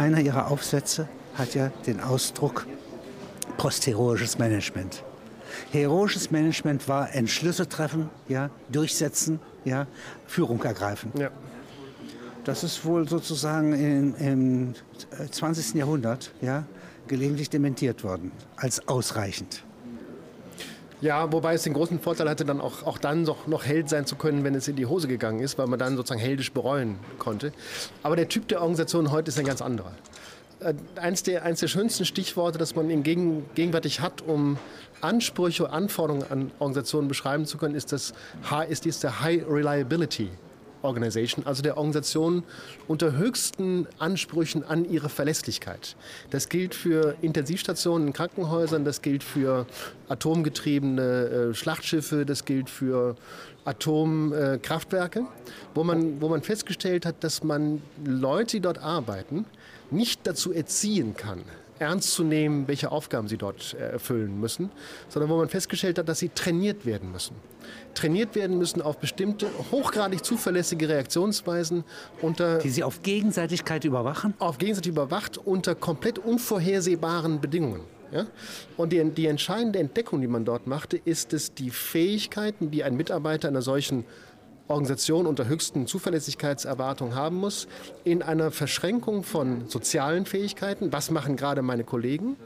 einer ihrer Aufsätze hat ja den Ausdruck postheroisches Management. Heroisches Management war Entschlüsse treffen, ja, durchsetzen, ja, Führung ergreifen. Ja. Das ist wohl sozusagen im, im 20. Jahrhundert ja, gelegentlich dementiert worden als ausreichend. Ja, wobei es den großen Vorteil hatte, dann auch, auch dann noch, noch Held sein zu können, wenn es in die Hose gegangen ist, weil man dann sozusagen heldisch bereuen konnte. Aber der Typ der Organisation heute ist ein ganz anderer. Äh, eins, der, eins der schönsten Stichworte, das man in gegen, gegenwärtig hat, um Ansprüche, Anforderungen an Organisationen beschreiben zu können, ist, das, ist dies der High Reliability Organization, also der Organisation unter höchsten Ansprüchen an ihre Verlässlichkeit. Das gilt für Intensivstationen in Krankenhäusern, das gilt für atomgetriebene äh, Schlachtschiffe, das gilt für Atomkraftwerke, äh, wo, man, wo man festgestellt hat, dass man Leute, die dort arbeiten, nicht dazu erziehen kann, ernst zu nehmen, welche Aufgaben sie dort äh, erfüllen müssen, sondern wo man festgestellt hat, dass sie trainiert werden müssen. Trainiert werden müssen auf bestimmte hochgradig zuverlässige Reaktionsweisen unter. Die sie auf Gegenseitigkeit überwachen? Auf gegenseitig überwacht unter komplett unvorhersehbaren Bedingungen. Ja? Und die, die entscheidende Entdeckung, die man dort machte, ist es, die Fähigkeiten, die ein Mitarbeiter einer solchen Organisation unter höchsten Zuverlässigkeitserwartungen haben muss, in einer Verschränkung von sozialen Fähigkeiten, was machen gerade meine Kollegen,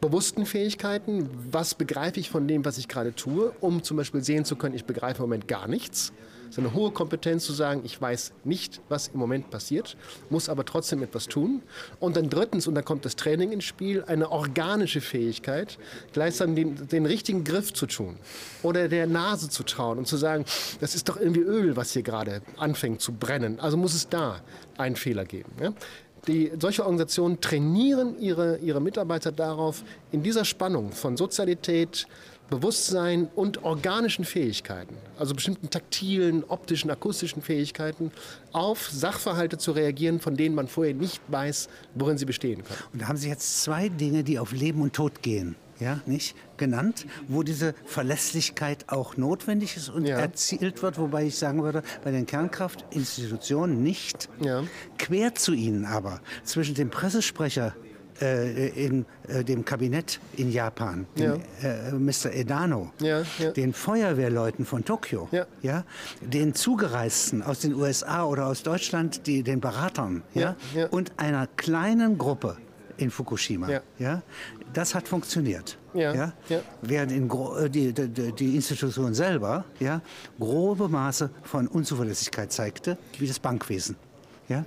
bewussten Fähigkeiten, was begreife ich von dem, was ich gerade tue, um zum Beispiel sehen zu können, ich begreife im Moment gar nichts ist eine hohe Kompetenz zu sagen, ich weiß nicht, was im Moment passiert, muss aber trotzdem etwas tun. Und dann drittens, und da kommt das Training ins Spiel, eine organische Fähigkeit, gleichsam den, den richtigen Griff zu tun oder der Nase zu trauen und zu sagen, das ist doch irgendwie Öl, was hier gerade anfängt zu brennen. Also muss es da einen Fehler geben. Ja? Die, solche Organisationen trainieren ihre, ihre Mitarbeiter darauf, in dieser Spannung von Sozialität, Bewusstsein und organischen Fähigkeiten, also bestimmten taktilen, optischen, akustischen Fähigkeiten, auf Sachverhalte zu reagieren, von denen man vorher nicht weiß, worin sie bestehen können. Und da haben Sie jetzt zwei Dinge, die auf Leben und Tod gehen. Ja, nicht genannt, wo diese Verlässlichkeit auch notwendig ist und ja. erzielt wird, wobei ich sagen würde, bei den Kernkraftinstitutionen nicht. Ja. Quer zu ihnen aber zwischen dem Pressesprecher in äh, dem Kabinett in Japan, ja. äh, Mr. Edano, ja, ja. den Feuerwehrleuten von Tokio, ja. den Zugereisten aus den USA oder aus Deutschland, die, den Beratern ja, und einer kleinen Gruppe in Fukushima. Ja. Das hat funktioniert. Ja? Während in äh, die, die, die, Institution selber ja, grobe Maße von Unzuverlässigkeit zeigte, wie das Bankwesen. Ja?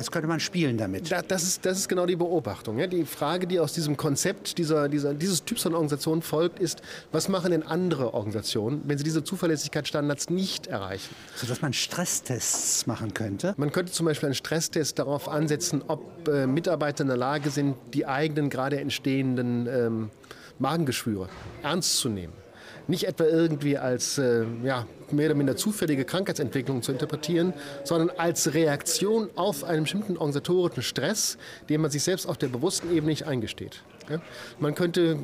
Als könnte man spielen damit. Da, das, ist, das ist genau die Beobachtung. Ja? Die Frage, die aus diesem Konzept dieser, dieser, dieses Typs von Organisation folgt, ist, was machen denn andere Organisationen, wenn sie diese Zuverlässigkeitsstandards nicht erreichen? Sodass man Stresstests machen könnte? Man könnte zum Beispiel einen Stresstest darauf ansetzen, ob äh, Mitarbeiter in der Lage sind, die eigenen gerade entstehenden ähm, Magengeschwüre ernst zu nehmen nicht etwa irgendwie als äh, ja, mehr oder minder zufällige Krankheitsentwicklung zu interpretieren, sondern als Reaktion auf einen bestimmten organisatorischen Stress, den man sich selbst auf der bewussten Ebene nicht eingesteht. Man könnte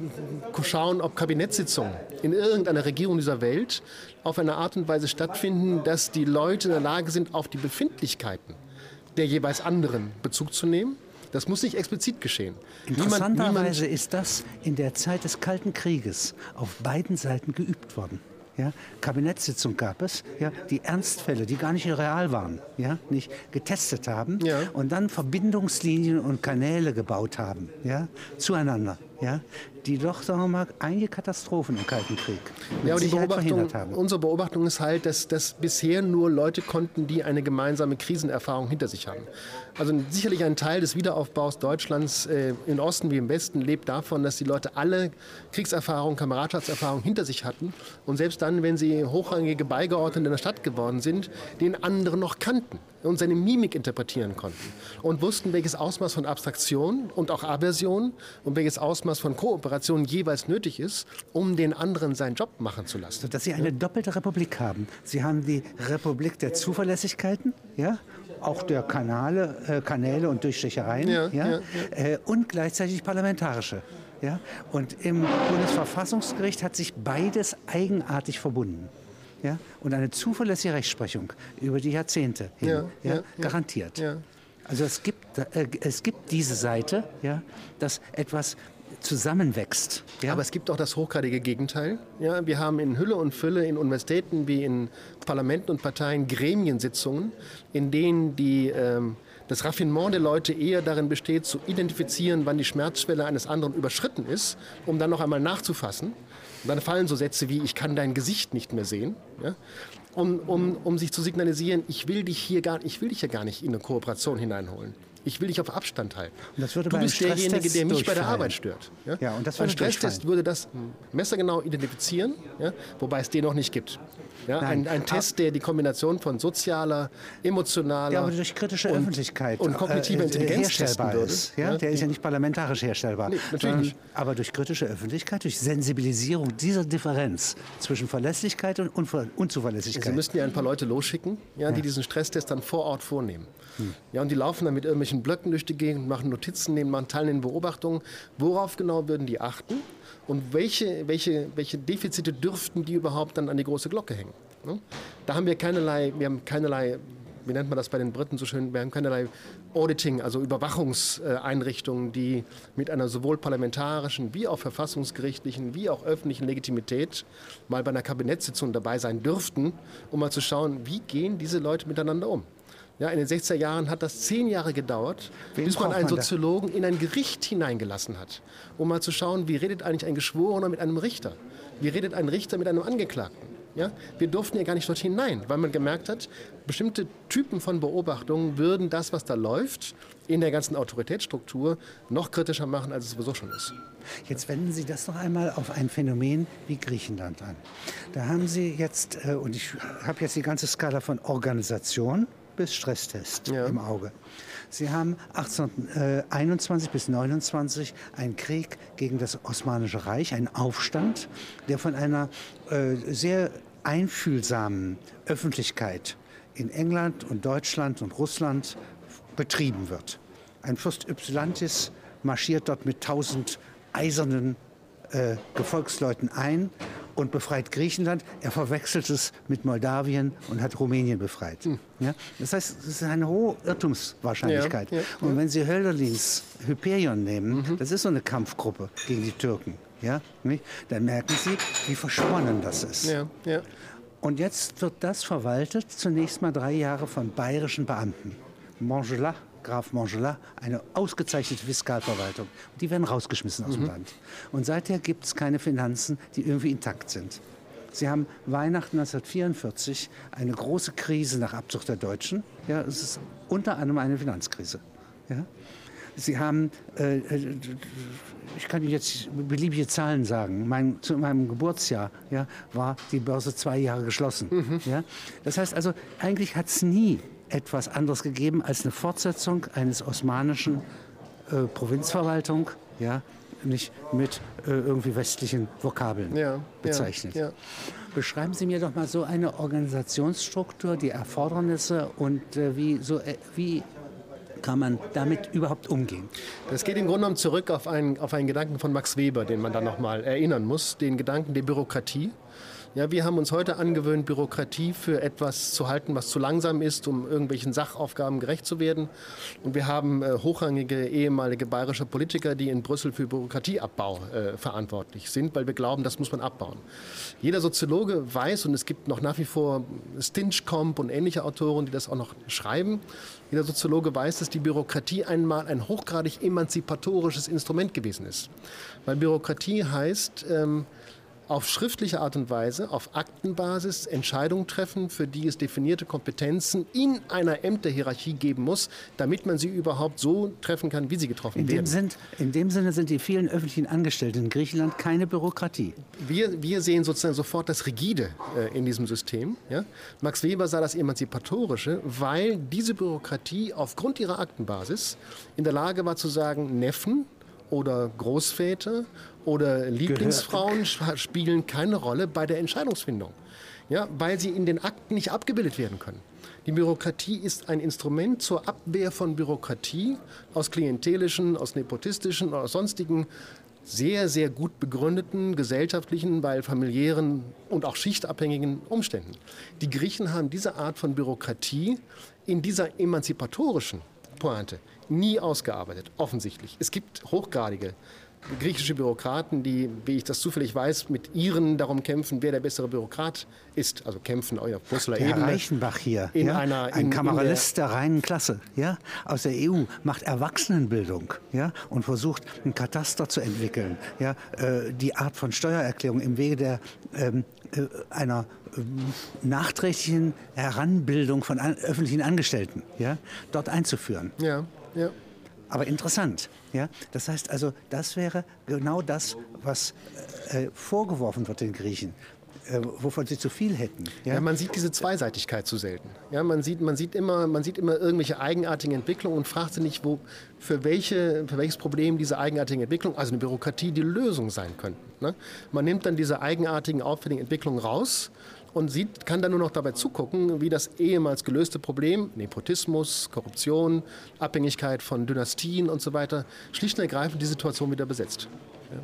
schauen, ob Kabinettssitzungen in irgendeiner Regierung dieser Welt auf eine Art und Weise stattfinden, dass die Leute in der Lage sind, auf die Befindlichkeiten der jeweils anderen Bezug zu nehmen das muss nicht explizit geschehen. Interessanterweise ist das in der Zeit des Kalten Krieges auf beiden Seiten geübt worden. Ja, Kabinettssitzung gab es, ja, die Ernstfälle, die gar nicht real waren, ja, nicht getestet haben ja. und dann Verbindungslinien und Kanäle gebaut haben, ja, zueinander, ja, die doch, sagen wir mal, einige Katastrophen im Kalten Krieg ja, aber die Beobachtung, haben. Unsere Beobachtung ist halt, dass, dass bisher nur Leute konnten, die eine gemeinsame Krisenerfahrung hinter sich haben. Also sicherlich ein Teil des Wiederaufbaus Deutschlands äh, im Osten wie im Westen lebt davon, dass die Leute alle Kriegserfahrungen, Kameradschaftserfahrungen hinter sich hatten und selbst dann, wenn sie hochrangige Beigeordnete in der Stadt geworden sind, den anderen noch kannten und seine Mimik interpretieren konnten und wussten, welches Ausmaß von Abstraktion und auch Aversion und welches Ausmaß von Kooperation jeweils nötig ist, um den anderen seinen Job machen zu lassen. Dass Sie eine doppelte Republik haben. Sie haben die Republik der Zuverlässigkeiten, ja, auch der Kanale, äh, Kanäle und Durchstechereien, ja, ja, ja. Äh, und gleichzeitig parlamentarische. Ja? Und im Bundesverfassungsgericht hat sich beides eigenartig verbunden ja, und eine zuverlässige Rechtsprechung über die Jahrzehnte hin ja, ja, garantiert. Also es gibt, äh, es gibt diese Seite, ja, dass etwas zusammenwächst. Ja? Aber es gibt auch das hochgradige Gegenteil. Ja, wir haben in Hülle und Fülle in Universitäten wie in Parlamenten und Parteien Gremiensitzungen, in denen die, ähm, das Raffinement der Leute eher darin besteht, zu identifizieren, wann die Schmerzschwelle eines anderen überschritten ist, um dann noch einmal nachzufassen. Und dann fallen so Sätze wie, ich kann dein Gesicht nicht mehr sehen. Ja? Um, um, um sich zu signalisieren, ich will dich hier gar, ich will dich hier gar nicht in eine Kooperation hineinholen. Ich will dich auf Abstand halten. du bist derjenige, der mich bei der Arbeit stört. Ja? ja und das ein Stresstest würde das messergenau identifizieren, ja? wobei es den noch nicht gibt. Ja, ein, ein, Test, der die Kombination von sozialer, emotionaler ja, aber durch kritische und, Öffentlichkeit und kognitiver äh, Intelligenz herstellbar würde. ist. Ja? ja? Der ist ja nicht parlamentarisch herstellbar. Nee, natürlich nicht. Aber durch kritische Öffentlichkeit, durch Sensibilisierung dieser Differenz zwischen Verlässlichkeit und Unver Unzuverlässigkeit. Sie müssten ja ein paar Leute losschicken, ja, die diesen Stresstest dann vor Ort vornehmen. Hm. Ja, und die laufen dann mit irgendwelchen Blöcken durch die Gegend, machen Notizen, nehmen machen teilnehmen Beobachtungen. Worauf genau würden die achten? Und welche, welche, welche Defizite dürften die überhaupt dann an die große Glocke hängen? Ne? Da haben wir keinerlei, wir haben keinerlei, wie nennt man das bei den Briten so schön, wir haben keinerlei Auditing, also Überwachungseinrichtungen, die mit einer sowohl parlamentarischen wie auch verfassungsgerichtlichen wie auch öffentlichen Legitimität mal bei einer Kabinettssitzung dabei sein dürften, um mal zu schauen, wie gehen diese Leute miteinander um. Ja, in den 60er Jahren hat das zehn Jahre gedauert, Wen bis man einen Soziologen in ein Gericht hineingelassen hat, um mal zu schauen, wie redet eigentlich ein Geschworener mit einem Richter? Wie redet ein Richter mit einem Angeklagten? Ja? Wir durften ja gar nicht dort hinein, weil man gemerkt hat, bestimmte Typen von Beobachtungen würden das, was da läuft, in der ganzen Autoritätsstruktur noch kritischer machen, als es sowieso schon ist. Jetzt wenden Sie das noch einmal auf ein Phänomen wie Griechenland an. Da haben Sie jetzt, äh, und ich habe jetzt die ganze Skala von Organisation, bis Stresstest ja. im Auge. Sie haben 1821 bis 1929 einen Krieg gegen das Osmanische Reich, einen Aufstand, der von einer äh, sehr einfühlsamen Öffentlichkeit in England und Deutschland und Russland betrieben wird. Ein Fürst Ypsilantis marschiert dort mit tausend eisernen äh, Gefolgsleuten ein und befreit Griechenland. Er verwechselt es mit Moldawien und hat Rumänien befreit. Hm. Ja? Das heißt, es ist eine hohe Irrtumswahrscheinlichkeit. Ja, ja, und wenn Sie Hölderlins Hyperion nehmen, mhm. das ist so eine Kampfgruppe gegen die Türken, ja? dann merken Sie, wie verschwonnen das ist. Und jetzt wird das verwaltet, zunächst mal drei Jahre von bayerischen Beamten. Montgelat Graf Montgelat, eine ausgezeichnete Fiskalverwaltung. Die werden rausgeschmissen aus dem mhm. Land. Und seither gibt es keine Finanzen, die irgendwie intakt sind. Sie haben Weihnachten 1944 eine große Krise nach Abzug der Deutschen. Ja, es ist unter anderem eine Finanzkrise. Ja. Sie haben, äh, äh ich kann Ihnen jetzt beliebige Zahlen sagen. Mein, zu meinem Geburtsjahr ja, war die Börse zwei Jahre geschlossen. Mhm. Ja. Das heißt also, eigentlich hat es nie etwas anderes gegeben als eine Fortsetzung eines osmanischen äh, Provinzverwaltung, ja, nicht mit äh, irgendwie westlichen Vokabeln ja, bezeichnet. Ja, ja. Beschreiben Sie mir doch mal so eine Organisationsstruktur, die Erfordernisse und äh, wie, so, äh, wie kann man damit überhaupt umgehen? Das geht im Grunde genommen zurück auf einen, auf einen Gedanken von Max Weber, den man dann noch mal erinnern muss, den Gedanken der Bürokratie. Ja, wir haben uns heute angewöhnt, Bürokratie für etwas zu halten, was zu langsam ist, um irgendwelchen Sachaufgaben gerecht zu werden. Und wir haben äh, hochrangige ehemalige bayerische Politiker, die in Brüssel für Bürokratieabbau äh, verantwortlich sind, weil wir glauben, das muss man abbauen. Jeder Soziologe weiß, und es gibt noch nach wie vor Stinchcomp und ähnliche Autoren, die das auch noch schreiben, jeder Soziologe weiß, dass die Bürokratie einmal ein hochgradig emanzipatorisches Instrument gewesen ist. Weil Bürokratie heißt, ähm, auf schriftliche Art und Weise, auf Aktenbasis Entscheidungen treffen, für die es definierte Kompetenzen in einer Ämterhierarchie geben muss, damit man sie überhaupt so treffen kann, wie sie getroffen in werden. Dem sind, in dem Sinne sind die vielen öffentlichen Angestellten in Griechenland keine Bürokratie. Wir, wir sehen sozusagen sofort das Rigide äh, in diesem System. Ja? Max Weber sah das Emanzipatorische, weil diese Bürokratie aufgrund ihrer Aktenbasis in der Lage war zu sagen, Neffen oder Großväter oder Lieblingsfrauen Gehört. spielen keine Rolle bei der Entscheidungsfindung, ja, weil sie in den Akten nicht abgebildet werden können. Die Bürokratie ist ein Instrument zur Abwehr von Bürokratie aus klientelischen, aus nepotistischen oder aus sonstigen sehr, sehr gut begründeten gesellschaftlichen, weil familiären und auch schichtabhängigen Umständen. Die Griechen haben diese Art von Bürokratie in dieser emanzipatorischen Pointe. Nie ausgearbeitet, offensichtlich. Es gibt hochgradige griechische Bürokraten, die, wie ich das zufällig weiß, mit ihren darum kämpfen, wer der bessere Bürokrat ist. Also kämpfen auf Brüsseler der Ebene. Reichenbach hier, in ja? einer, in, ein Kameralist der, der, reinen Klasse, ja? aus der EU, macht Erwachsenenbildung ja? und versucht, ein Kataster zu entwickeln. Ja? Äh, die Art von Steuererklärung im Wege der, ähm, äh, einer ähm, nachträglichen Heranbildung von öffentlichen Angestellten ja? dort einzuführen. Ja, ja aber interessant. Ja? Das heißt also, das wäre genau das, was äh, vorgeworfen wird den Griechen. Äh, wovon sie zu viel hätten. Ja? ja? man sieht diese Zweiseitigkeit zu selten. Ja, man, sieht, man, sieht immer, man sieht immer irgendwelche eigenartigen Entwicklungen und fragt sich nicht, wo, für, welche, für welches Problem diese eigenartigen Entwicklungen, also eine Bürokratie, die Lösung sein könnten. Ne? Man nimmt dann diese eigenartigen, auffälligen Entwicklungen raus und sieht, kann dann nur noch dabei zugucken, wie das ehemals gelöste Problem, Nepotismus, Korruption, Abhängigkeit von Dynastien und so weiter, schlicht und ergreifend die Situation wieder besetzt. Ja.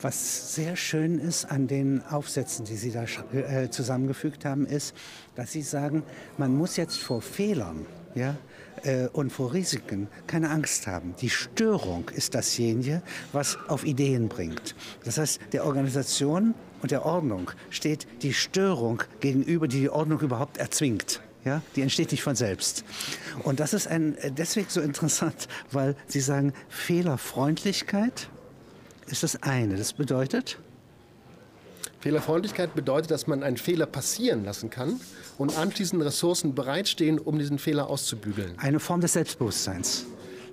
Was sehr schön ist an den Aufsätzen, die Sie da äh, zusammengefügt haben, ist, dass Sie sagen, man muss jetzt vor Fehlern ja, äh, und vor Risiken keine Angst haben. Die Störung ist dasjenige, was auf Ideen bringt. Das heißt, der Organisation und der Ordnung steht die Störung gegenüber, die die Ordnung überhaupt erzwingt. Ja, die entsteht nicht von selbst. Und das ist ein, deswegen so interessant, weil Sie sagen, Fehlerfreundlichkeit ist das eine. Das bedeutet? Fehlerfreundlichkeit bedeutet, dass man einen Fehler passieren lassen kann und anschließend Ressourcen bereitstehen, um diesen Fehler auszubügeln. Eine Form des Selbstbewusstseins.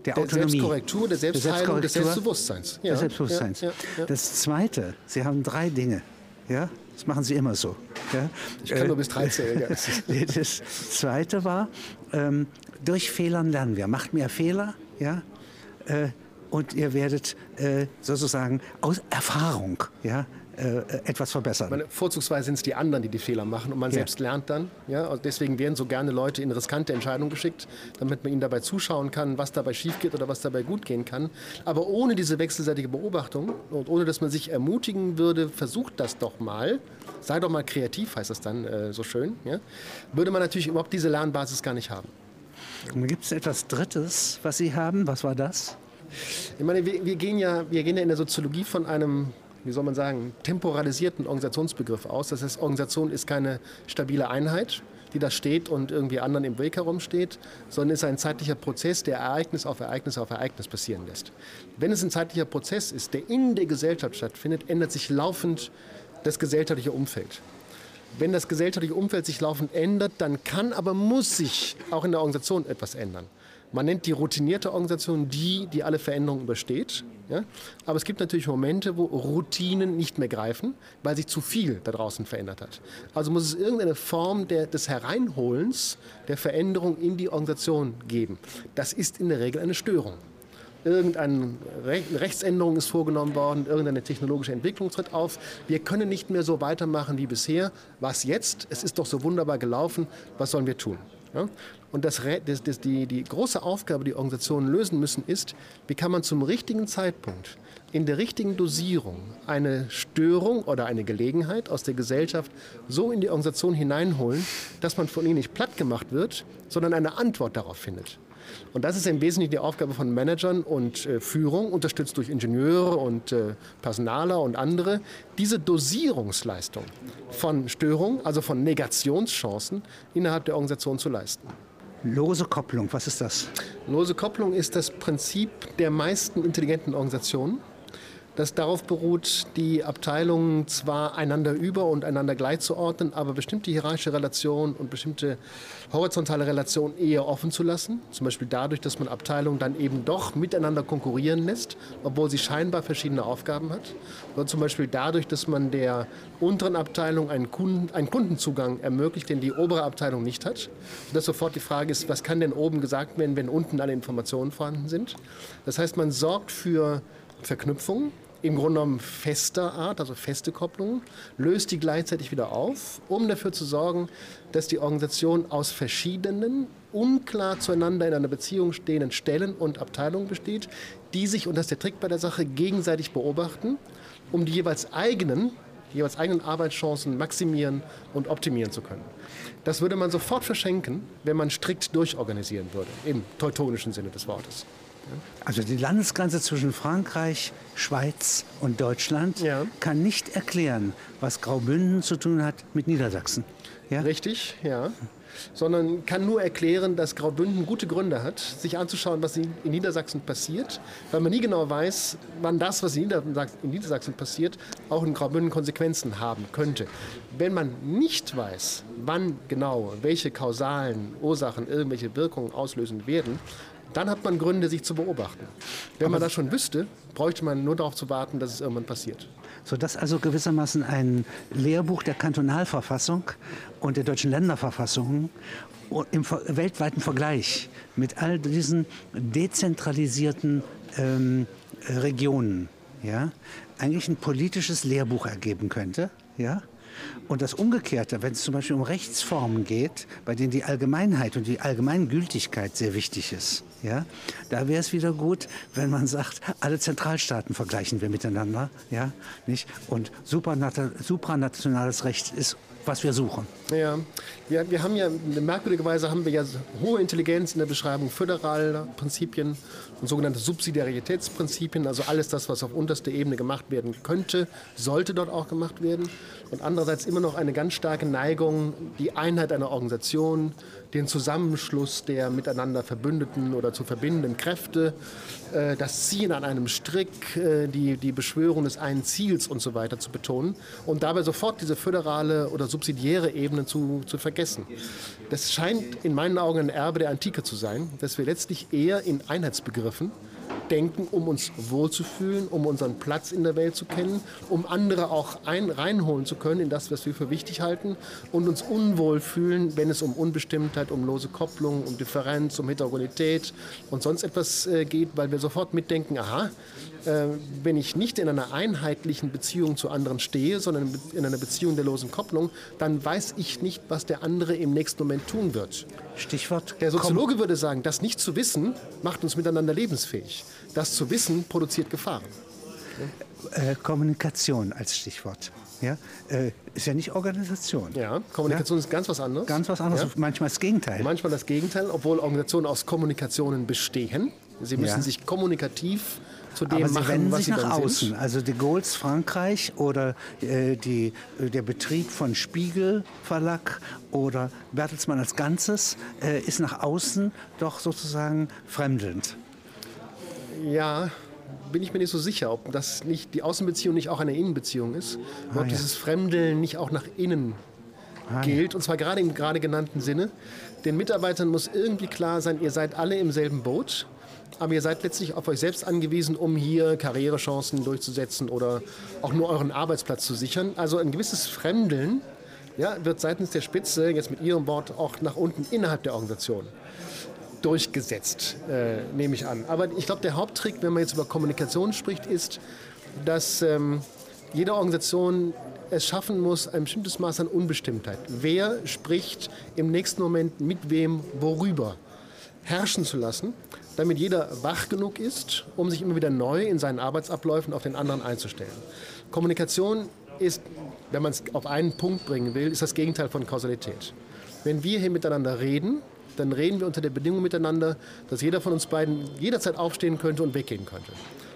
Der, der Autonomie. Selbstkorrektur, der Selbstheilung, des Selbstbewusstseins. Ja. Des Selbstbewusstseins. Ja, ja, das Zweite, Sie haben drei Dinge. Ja? Das machen Sie immer so. Ja? Ich kann äh, nur bis drei zählen. das Zweite war, ähm, durch Fehlern lernen wir. Macht mehr Fehler, ja? Äh, und ihr werdet äh, sozusagen aus Erfahrung ja, äh, etwas verbessern. Meine, vorzugsweise sind es die anderen, die die Fehler machen und man ja. selbst lernt dann. Ja? Und deswegen werden so gerne Leute in riskante Entscheidungen geschickt, damit man ihnen dabei zuschauen kann, was dabei schief geht oder was dabei gut gehen kann. Aber ohne diese wechselseitige Beobachtung und ohne dass man sich ermutigen würde, versucht das doch mal, sei doch mal kreativ, heißt das dann äh, so schön, ja? würde man natürlich überhaupt diese Lernbasis gar nicht haben. Gibt es etwas Drittes, was Sie haben? Was war das? Ich meine, wir, wir, gehen ja, wir gehen ja in der Soziologie von einem wie soll man sagen, temporalisierten Organisationsbegriff aus. Das heißt, Organisation ist keine stabile Einheit, die da steht und irgendwie anderen im Weg herumsteht, sondern ist ein zeitlicher Prozess, der Ereignis auf Ereignis auf Ereignis passieren lässt. Wenn es ein zeitlicher Prozess ist, der in der Gesellschaft stattfindet, ändert sich laufend das gesellschaftliche Umfeld. Wenn das gesellschaftliche Umfeld sich laufend ändert, dann kann, aber muss sich auch in der Organisation etwas ändern. Man nennt die routinierte Organisation die, die alle Veränderungen übersteht. Ja? Aber es gibt natürlich Momente, wo Routinen nicht mehr greifen, weil sich zu viel da draußen verändert hat. Also muss es irgendeine Form der, des Hereinholens der Veränderung in die Organisation geben. Das ist in der Regel eine Störung irgendeine Rechtsänderung ist vorgenommen worden, irgendeine technologische Entwicklung tritt auf. Wir können nicht mehr so weitermachen wie bisher. Was jetzt? Es ist doch so wunderbar gelaufen. Was sollen wir tun? Ja? Und das, das, das, die, die große Aufgabe, die Organisationen lösen müssen, ist, wie kann man zum richtigen Zeitpunkt in der richtigen Dosierung eine Störung oder eine Gelegenheit aus der Gesellschaft so in die Organisation hineinholen, dass man von ihnen nicht platt gemacht wird, sondern eine Antwort darauf findet. Und das ist im Wesentlichen die Aufgabe von Managern und äh, Führung, unterstützt durch Ingenieure und äh, Personaler und andere, diese Dosierungsleistung von Störungen, also von Negationschancen innerhalb der Organisation zu leisten. Lose Kopplung, was ist das? Lose Kopplung ist das Prinzip der meisten intelligenten Organisationen das darauf beruht, die Abteilungen zwar einander über und einander gleichzuordnen, aber bestimmte hierarchische Relationen und bestimmte horizontale Relationen eher offen zu lassen. Zum Beispiel dadurch, dass man Abteilungen dann eben doch miteinander konkurrieren lässt, obwohl sie scheinbar verschiedene Aufgaben hat. Oder zum Beispiel dadurch, dass man der unteren Abteilung einen, Kunden, einen Kundenzugang ermöglicht, den die obere Abteilung nicht hat. Und dass sofort die Frage ist, was kann denn oben gesagt werden, wenn unten alle Informationen vorhanden sind. Das heißt, man sorgt für Verknüpfungen im Grunde genommen fester Art, also feste Kopplungen, löst die gleichzeitig wieder auf, um dafür zu sorgen, dass die Organisation aus verschiedenen, unklar zueinander in einer Beziehung stehenden Stellen und Abteilungen besteht, die sich, und das ist der Trick bei der Sache, gegenseitig beobachten, um die jeweils eigenen die jeweils eigenen Arbeitschancen maximieren und optimieren zu können. Das würde man sofort verschenken, wenn man strikt durchorganisieren würde, im teutonischen Sinne des Wortes. Also die Landesgrenze zwischen Frankreich, Schweiz und Deutschland ja. kann nicht erklären, was Graubünden zu tun hat mit Niedersachsen. Ja? Richtig, ja sondern kann nur erklären, dass Graubünden gute Gründe hat, sich anzuschauen, was in Niedersachsen passiert, weil man nie genau weiß, wann das, was in Niedersachsen passiert, auch in Graubünden Konsequenzen haben könnte. Wenn man nicht weiß, wann genau welche kausalen Ursachen irgendwelche Wirkungen auslösen werden, dann hat man Gründe, sich zu beobachten. Wenn Aber man das schon wüsste, bräuchte man nur darauf zu warten, dass es irgendwann passiert sodass also gewissermaßen ein Lehrbuch der Kantonalverfassung und der deutschen Länderverfassungen im weltweiten Vergleich mit all diesen dezentralisierten ähm, Regionen ja, eigentlich ein politisches Lehrbuch ergeben könnte. Ja? Und das Umgekehrte, wenn es zum Beispiel um Rechtsformen geht, bei denen die Allgemeinheit und die Allgemeingültigkeit sehr wichtig ist, ja, da wäre es wieder gut, wenn man sagt, alle Zentralstaaten vergleichen wir miteinander, ja, nicht? Und supranationales Recht ist was wir suchen. Ja, wir, wir haben ja, merkwürdigerweise haben wir ja hohe Intelligenz in der Beschreibung föderaler Prinzipien sogenannte Subsidiaritätsprinzipien, also alles das, was auf unterster Ebene gemacht werden könnte, sollte dort auch gemacht werden. Und andererseits immer noch eine ganz starke Neigung, die Einheit einer Organisation, den Zusammenschluss der miteinander verbündeten oder zu verbindenden Kräfte, äh, das Ziehen an einem Strick, äh, die, die Beschwörung des einen Ziels und so weiter zu betonen und dabei sofort diese föderale oder subsidiäre Ebene zu, zu vergessen. Das scheint in meinen Augen ein Erbe der Antike zu sein, dass wir letztlich eher in Einheitsbegriffen denken, um uns wohlzufühlen, um unseren Platz in der Welt zu kennen, um andere auch ein, reinholen zu können in das, was wir für wichtig halten und uns unwohl fühlen, wenn es um Unbestimmtheit, um lose Kopplung, um Differenz, um Heterogenität und sonst etwas äh, geht, weil wir sofort mitdenken, aha, äh, wenn ich nicht in einer einheitlichen Beziehung zu anderen stehe, sondern in einer Beziehung der losen Kopplung, dann weiß ich nicht, was der andere im nächsten Moment tun wird. Stichwort. Der Soziologe würde sagen, das nicht zu wissen, macht uns miteinander lebensfähig. Das zu wissen produziert Gefahren. Äh, Kommunikation als Stichwort. Ja, äh, ist ja nicht Organisation. Ja, Kommunikation ja? ist ganz was anderes. Ganz was anderes, ja? manchmal das Gegenteil. Manchmal das Gegenteil, obwohl Organisationen aus Kommunikationen bestehen. Sie müssen ja. sich kommunikativ zu dem Aber machen, sie wenden was sich sie nach außen. Sind. Also de Gaulle's Frankreich oder äh, die, äh, der Betrieb von Spiegel Verlag oder Bertelsmann als Ganzes äh, ist nach außen doch sozusagen fremdelnd. Ja, bin ich mir nicht so sicher, ob das nicht die Außenbeziehung nicht auch eine Innenbeziehung ist, ah, ob ja. dieses Fremdeln nicht auch nach innen ah, gilt, ja. und zwar gerade im gerade genannten Sinne. Den Mitarbeitern muss irgendwie klar sein, ihr seid alle im selben Boot aber ihr seid letztlich auf euch selbst angewiesen, um hier Karrierechancen durchzusetzen oder auch nur euren Arbeitsplatz zu sichern. Also ein gewisses Fremdeln ja, wird seitens der Spitze, jetzt mit Ihrem Wort, auch nach unten innerhalb der Organisation durchgesetzt, äh, nehme ich an. Aber ich glaube, der Haupttrick, wenn man jetzt über Kommunikation spricht, ist, dass ähm, jede Organisation es schaffen muss, ein bestimmtes Maß an Unbestimmtheit. Wer spricht im nächsten Moment mit wem, worüber, herrschen zu lassen damit jeder wach genug ist, um sich immer wieder neu in seinen Arbeitsabläufen auf den anderen einzustellen. Kommunikation ist, wenn man es auf einen Punkt bringen will, ist das Gegenteil von Kausalität. Wenn wir hier miteinander reden, dann reden wir unter der Bedingung miteinander, dass jeder von uns beiden jederzeit aufstehen könnte und weggehen könnte.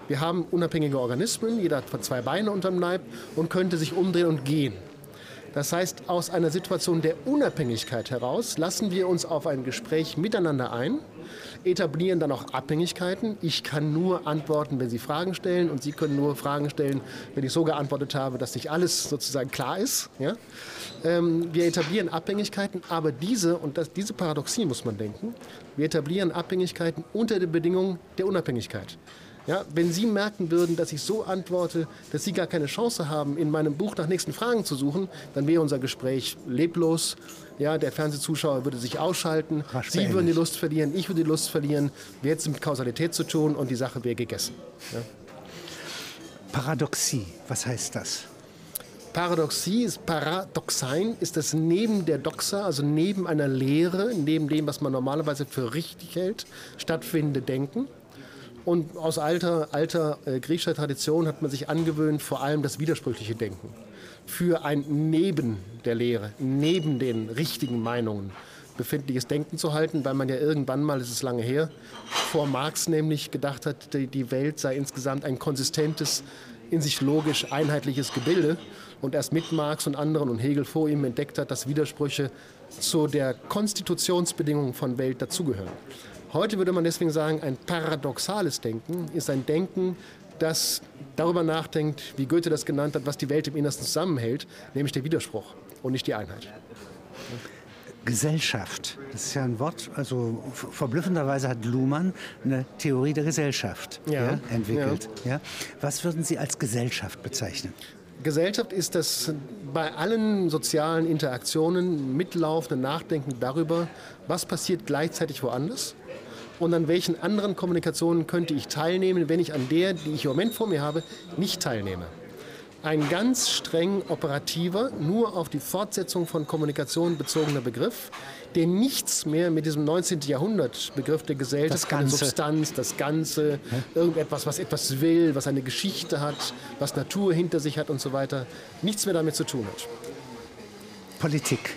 Wir haben unabhängige Organismen, jeder hat zwei Beine unterm Leib und könnte sich umdrehen und gehen. Das heißt, aus einer Situation der Unabhängigkeit heraus lassen wir uns auf ein Gespräch miteinander ein etablieren dann auch Abhängigkeiten. Ich kann nur antworten, wenn Sie Fragen stellen und Sie können nur Fragen stellen, wenn ich so geantwortet habe, dass nicht alles sozusagen klar ist. Ja? Ähm, wir etablieren Abhängigkeiten, aber diese, und das, diese Paradoxie muss man denken, wir etablieren Abhängigkeiten unter der Bedingung der Unabhängigkeit. Ja, wenn Sie merken würden, dass ich so antworte, dass Sie gar keine Chance haben, in meinem Buch nach nächsten Fragen zu suchen, dann wäre unser Gespräch leblos. Ja, der Fernsehzuschauer würde sich ausschalten, Rasch Sie würden die Lust verlieren, ich würde die Lust verlieren. Wir hätten es mit Kausalität zu tun und die Sache wäre gegessen. Ja. Paradoxie, was heißt das? Paradoxie ist Paradoxein, ist das neben der Doxa, also neben einer Lehre, neben dem, was man normalerweise für richtig hält, stattfindende Denken. Und aus alter, alter äh, griechischer Tradition hat man sich angewöhnt, vor allem das widersprüchliche Denken für ein Neben der Lehre, neben den richtigen Meinungen befindliches Denken zu halten, weil man ja irgendwann mal, das ist lange her, vor Marx nämlich gedacht hat, die Welt sei insgesamt ein konsistentes, in sich logisch einheitliches Gebilde und erst mit Marx und anderen und Hegel vor ihm entdeckt hat, dass Widersprüche zu der Konstitutionsbedingung von Welt dazugehören. Heute würde man deswegen sagen, ein paradoxales Denken ist ein Denken, das darüber nachdenkt, wie Goethe das genannt hat, was die Welt im Innersten zusammenhält, nämlich der Widerspruch und nicht die Einheit. Gesellschaft, das ist ja ein Wort, also verblüffenderweise hat Luhmann eine Theorie der Gesellschaft ja, ja, entwickelt. Ja. Was würden Sie als Gesellschaft bezeichnen? Gesellschaft ist das bei allen sozialen Interaktionen mitlaufende Nachdenken darüber, was passiert gleichzeitig woanders und an welchen anderen Kommunikationen könnte ich teilnehmen, wenn ich an der, die ich im Moment vor mir habe, nicht teilnehme ein ganz streng operativer, nur auf die Fortsetzung von Kommunikation bezogener Begriff, der nichts mehr mit diesem 19. Jahrhundert Begriff der Gesellschaft, das Substanz, das Ganze, irgendetwas, was etwas will, was eine Geschichte hat, was Natur hinter sich hat und so weiter, nichts mehr damit zu tun hat. Politik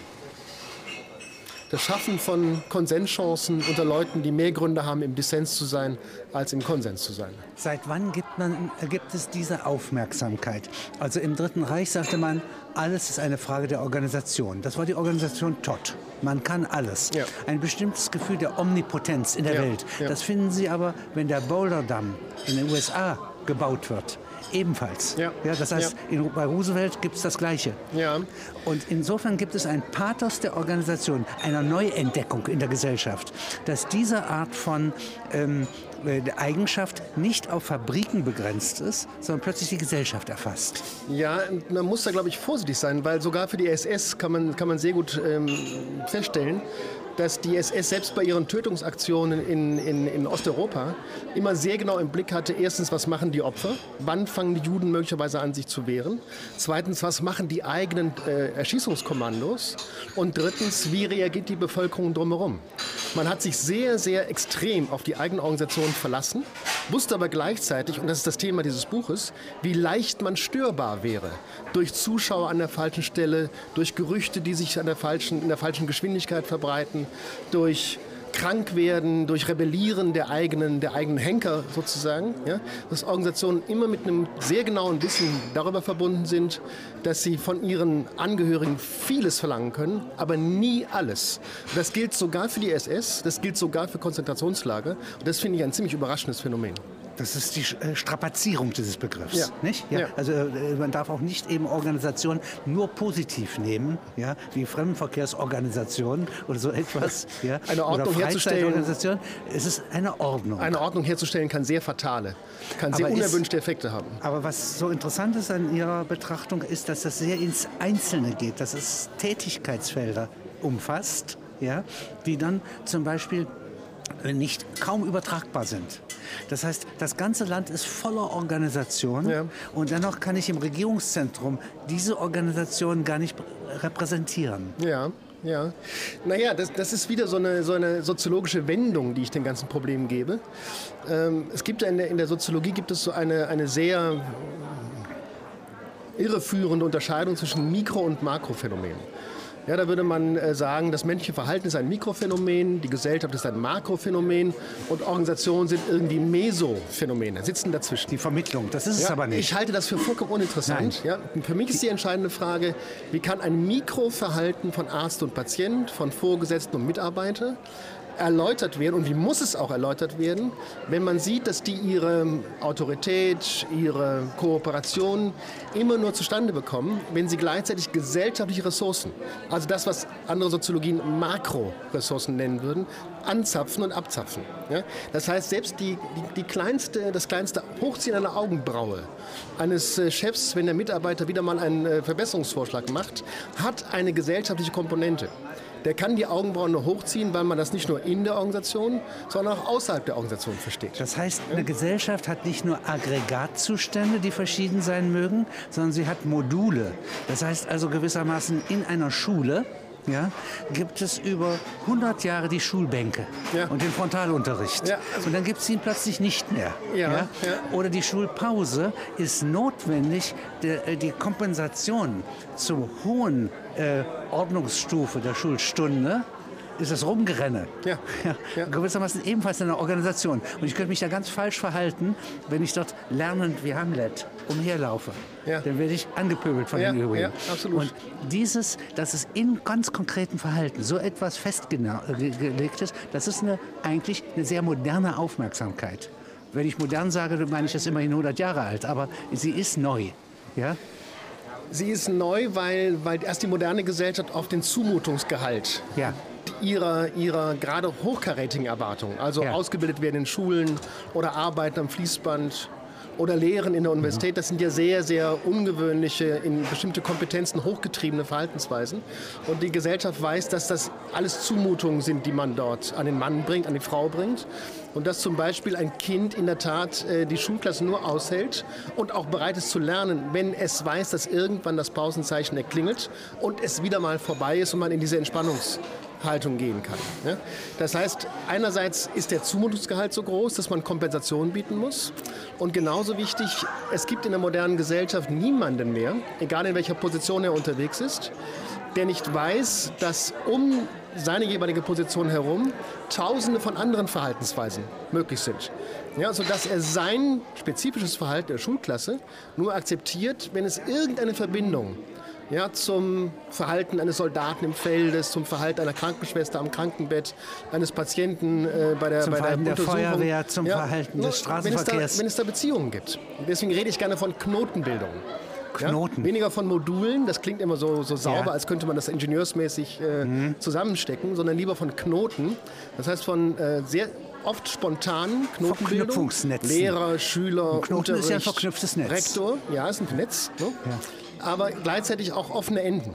das Schaffen von Konsenschancen unter Leuten, die mehr Gründe haben, im Dissens zu sein, als im Konsens zu sein. Seit wann gibt, man, gibt es diese Aufmerksamkeit? Also im Dritten Reich sagte man, alles ist eine Frage der Organisation. Das war die Organisation Todd. Man kann alles. Ja. Ein bestimmtes Gefühl der Omnipotenz in der ja. Welt. Ja. Das finden Sie aber, wenn der Boulder-Damm in den USA gebaut wird ebenfalls. Ja. Ja, das heißt, ja. in, bei Roosevelt gibt es das Gleiche. Ja. Und insofern gibt es ein Pathos der Organisation, einer Neuentdeckung in der Gesellschaft, dass diese Art von ähm, äh, Eigenschaft nicht auf Fabriken begrenzt ist, sondern plötzlich die Gesellschaft erfasst. Ja, man muss da, glaube ich, vorsichtig sein, weil sogar für die SS kann man, kann man sehr gut ähm, feststellen, dass die SS selbst bei ihren Tötungsaktionen in, in, in Osteuropa immer sehr genau im Blick hatte, erstens, was machen die Opfer, wann fangen die Juden möglicherweise an, sich zu wehren, zweitens, was machen die eigenen äh, Erschießungskommandos und drittens, wie reagiert die Bevölkerung drumherum. Man hat sich sehr, sehr extrem auf die eigene Organisation verlassen, wusste aber gleichzeitig, und das ist das Thema dieses Buches, wie leicht man störbar wäre. Durch Zuschauer an der falschen Stelle, durch Gerüchte, die sich an der falschen, in der falschen Geschwindigkeit verbreiten, durch Krankwerden, durch Rebellieren der eigenen, der eigenen Henker sozusagen. Ja? Dass Organisationen immer mit einem sehr genauen Wissen darüber verbunden sind, dass sie von ihren Angehörigen vieles verlangen können, aber nie alles. Das gilt sogar für die SS, das gilt sogar für Konzentrationslager. Und das finde ich ein ziemlich überraschendes Phänomen. Das ist die äh, Strapazierung dieses Begriffs. Ja. Nicht? Ja. ja. Also äh, man darf auch nicht eben Organisationen nur positiv nehmen, ja, wie Fremdenverkehrsorganisationen oder so etwas. Ja, eine Ordnung herzustellen. Es ist eine Ordnung. Eine Ordnung herzustellen kann sehr fatale, kann sehr aber unerwünschte ist, Effekte haben. Aber was so interessant ist an Ihrer Betrachtung, ist, dass das sehr ins Einzelne geht, dass es Tätigkeitsfelder umfasst, ja, die dann zum Beispiel nicht kaum übertragbar sind. Das heißt, das ganze Land ist voller Organisation ja. und dennoch kann ich im Regierungszentrum diese Organisation gar nicht repräsentieren. Ja. Ja, naja, das, das ist wieder so eine, so eine soziologische Wendung, die ich dem ganzen Problem gebe. Ähm, es gibt in der, in der Soziologie gibt es so eine, eine sehr irreführende Unterscheidung zwischen Mikro- und Makrophänomenen. Ja, da würde man äh, sagen, das menschliche Verhalten ist ein Mikrophänomen, die Gesellschaft ist ein Makrophänomen und Organisationen sind irgendwie Mesophänomene, sitzen dazwischen. Die Vermittlung, das ist ja, es aber nicht. Ich halte das für vollkommen uninteressant. Ja, für mich ist die entscheidende Frage, wie kann ein Mikroverhalten von Arzt und Patient, von Vorgesetzten und Mitarbeiter erläutert werden und wie muss es auch erläutert werden, wenn man sieht, dass die ihre Autorität, ihre Kooperation immer nur zustande bekommen, wenn sie gleichzeitig gesellschaftliche Ressourcen, also das, was andere Soziologien Makroressourcen nennen würden, anzapfen und abzapfen. Ja? Das heißt, selbst die, die, die, kleinste, das kleinste Hochziehen einer Augenbraue eines äh, Chefs, wenn der Mitarbeiter wieder mal einen äh, Verbesserungsvorschlag macht, hat eine gesellschaftliche Komponente der kann die Augenbrauen nur hochziehen, weil man das nicht nur in der Organisation, sondern auch außerhalb der Organisation versteht. Das heißt, eine Gesellschaft hat nicht nur Aggregatzustände, die verschieden sein mögen, sondern sie hat Module. Das heißt also gewissermaßen in einer Schule ja, gibt es über 100 Jahre die Schulbänke ja. und den Frontalunterricht. Ja. Und dann gibt es ihn plötzlich nicht mehr. Ja. Oder die Schulpause ist notwendig, der, äh, die Kompensation zur hohen äh, Ordnungsstufe der Schulstunde ist das Rumgerenne. Ja. ja. Gewissermaßen ebenfalls eine Organisation. Und ich könnte mich da ganz falsch verhalten, wenn ich dort lernend wie Hamlet umherlaufe. Ja. Dann werde ich angepöbelt von ja, den Übrigen. Ja, absolut. Und dieses, dass es in ganz konkreten Verhalten so etwas festgelegt ist, das ist eine, eigentlich eine sehr moderne Aufmerksamkeit. Wenn ich modern sage, dann meine ich das immerhin 100 Jahre alt, aber sie ist neu. Ja? Sie ist neu, weil, weil erst die moderne Gesellschaft auf den Zumutungsgehalt ja ihrer, ihrer gerade hochkarätigen Erwartungen, also ja. ausgebildet werden in Schulen oder arbeiten am Fließband oder Lehren in der Universität, das sind ja sehr, sehr ungewöhnliche, in bestimmte Kompetenzen hochgetriebene Verhaltensweisen. Und die Gesellschaft weiß, dass das alles Zumutungen sind, die man dort an den Mann bringt, an die Frau bringt. Und dass zum Beispiel ein Kind in der Tat äh, die Schulklasse nur aushält und auch bereit ist zu lernen, wenn es weiß, dass irgendwann das Pausenzeichen erklingelt und es wieder mal vorbei ist und man in diese Entspannungs Haltung gehen kann. Ja? Das heißt, einerseits ist der Zumutungsgehalt so groß, dass man Kompensation bieten muss. Und genauso wichtig, es gibt in der modernen Gesellschaft niemanden mehr, egal in welcher Position er unterwegs ist, der nicht weiß, dass um seine jeweilige Position herum tausende von anderen Verhaltensweisen möglich sind. Ja, sodass er sein spezifisches Verhalten der Schulklasse nur akzeptiert, wenn es irgendeine Verbindung ja, zum Verhalten eines Soldaten im Feld, zum Verhalten einer Krankenschwester am Krankenbett, eines Patienten äh, bei der, zum bei Verhalten der, der Feuerwehr, zum ja, Verhalten des Straßenverkehrs. Wenn es, da, wenn es da Beziehungen gibt. Deswegen rede ich gerne von Knotenbildung. Knoten. Ja? Weniger von Modulen, das klingt immer so, so sauber, ja. als könnte man das ingenieursmäßig äh, mhm. zusammenstecken, sondern lieber von Knoten. Das heißt von äh, sehr oft spontanen Knotenbildung. Lehrer, Schüler, ein Knoten Unterricht, ist ja ein verknüpftes Netz. Rektor, ja, ist ein Netz. Ne? Ja aber gleichzeitig auch offene Enden.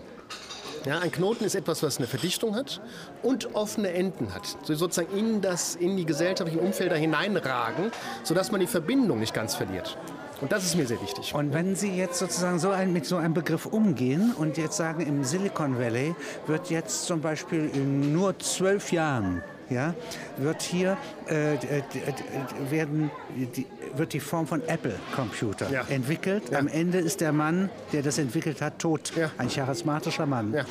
Ja, ein Knoten ist etwas, was eine Verdichtung hat und offene Enden hat. So sozusagen in, das, in die gesellschaftlichen Umfelder hineinragen, sodass man die Verbindung nicht ganz verliert. Und das ist mir sehr wichtig. Und wenn Sie jetzt sozusagen so ein, mit so einem Begriff umgehen und jetzt sagen, im Silicon Valley wird jetzt zum Beispiel in nur zwölf Jahren ja, wird hier äh, werden, die, wird die Form von Apple-Computer ja. entwickelt. Ja. Am Ende ist der Mann, der das entwickelt hat, tot. Ja. Ein charismatischer Mann.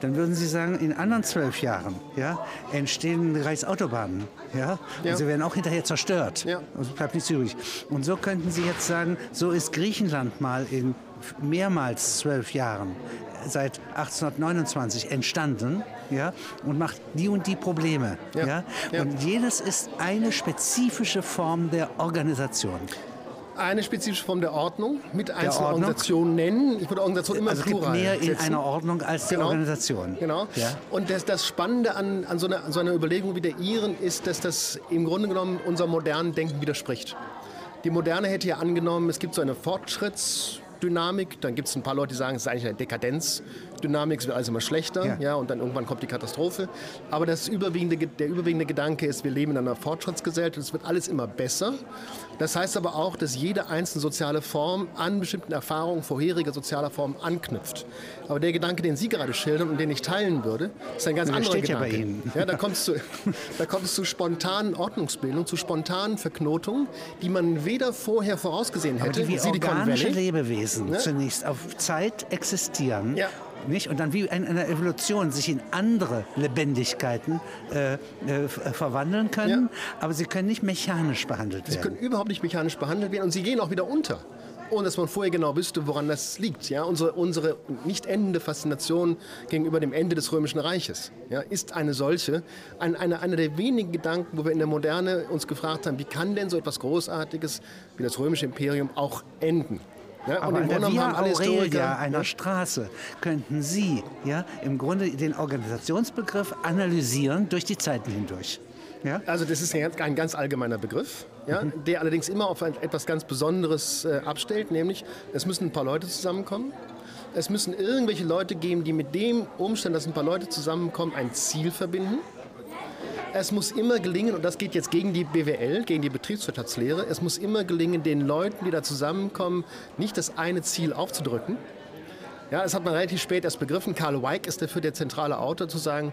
Dann würden Sie sagen, in anderen zwölf Jahren ja, entstehen Reichsautobahnen. Ja? Und sie werden auch hinterher zerstört. Ja. Und es bleibt nichts übrig. Und so könnten Sie jetzt sagen, so ist Griechenland mal in mehrmals zwölf Jahren seit 1829 entstanden ja, und macht die und die Probleme. Ja. ja. ja. Und jedes ist eine spezifische Form der Organisation eine spezifische Form der Ordnung mit einzelnen Organisationen nennen. Ich würde Organisation immer also plural mehr in setzen. einer Ordnung als die genau. Organisation. Genau. Ja. Und das, das Spannende an, an, so einer, an so einer Überlegung wie der Iren ist, dass das im Grunde genommen unserem modernen Denken widerspricht. Die Moderne hätte ja angenommen, es gibt so eine Fortschritts- Dynamik. Dann gibt es ein paar Leute, die sagen, es ist eigentlich eine Dekadenzdynamik, es wird alles immer schlechter, ja. ja. und dann irgendwann kommt die Katastrophe. Aber das überwiegende, der überwiegende Gedanke ist, wir leben in einer Fortschrittsgesellschaft, es wird alles immer besser. Das heißt aber auch, dass jede einzelne soziale Form an bestimmten Erfahrungen vorheriger sozialer Formen anknüpft. Aber der Gedanke, den Sie gerade schildern und den ich teilen würde, ist ein ganz der anderer steht Gedanke. Ja, bei Ihnen. Ja, da, kommt es zu, da kommt es zu spontanen Ordnungsbildungen, zu spontanen Verknotungen, die man weder vorher vorausgesehen hätte. Aber die wie organische Lebewesen ja? zunächst auf Zeit existieren. Ja nicht? Und dann wie in einer Evolution sich in andere Lebendigkeiten äh, äh, verwandeln können, ja. aber sie können nicht mechanisch behandelt werden. Sie können überhaupt nicht mechanisch behandelt werden und sie gehen auch wieder unter ohne dass man vorher genau wüsste, woran das liegt. Ja, unsere, unsere nicht endende Faszination gegenüber dem Ende des Römischen Reiches ja, ist eine solche. Ein, eine, einer der wenigen Gedanken, wo wir in der Moderne uns gefragt haben, wie kann denn so etwas Großartiges wie das Römische Imperium auch enden? Ja, Aber an der Via Aurelia einer ja? Straße könnten Sie ja, im Grunde den Organisationsbegriff analysieren durch die Zeiten hindurch. Ja? Also das ist ein ganz allgemeiner Begriff, ja, mhm. der allerdings immer auf etwas ganz Besonderes äh, abstellt, nämlich es müssen ein paar Leute zusammenkommen. Es müssen irgendwelche Leute geben, die mit dem Umstand, dass ein paar Leute zusammenkommen, ein Ziel verbinden. Es muss immer gelingen, und das geht jetzt gegen die BWL, gegen die Betriebswirtschaftslehre, es muss immer gelingen, den Leuten, die da zusammenkommen, nicht das eine Ziel aufzudrücken, Ja, das hat man relativ spät erst begriffen. Karl Weig ist dafür der zentrale Autor, zu sagen,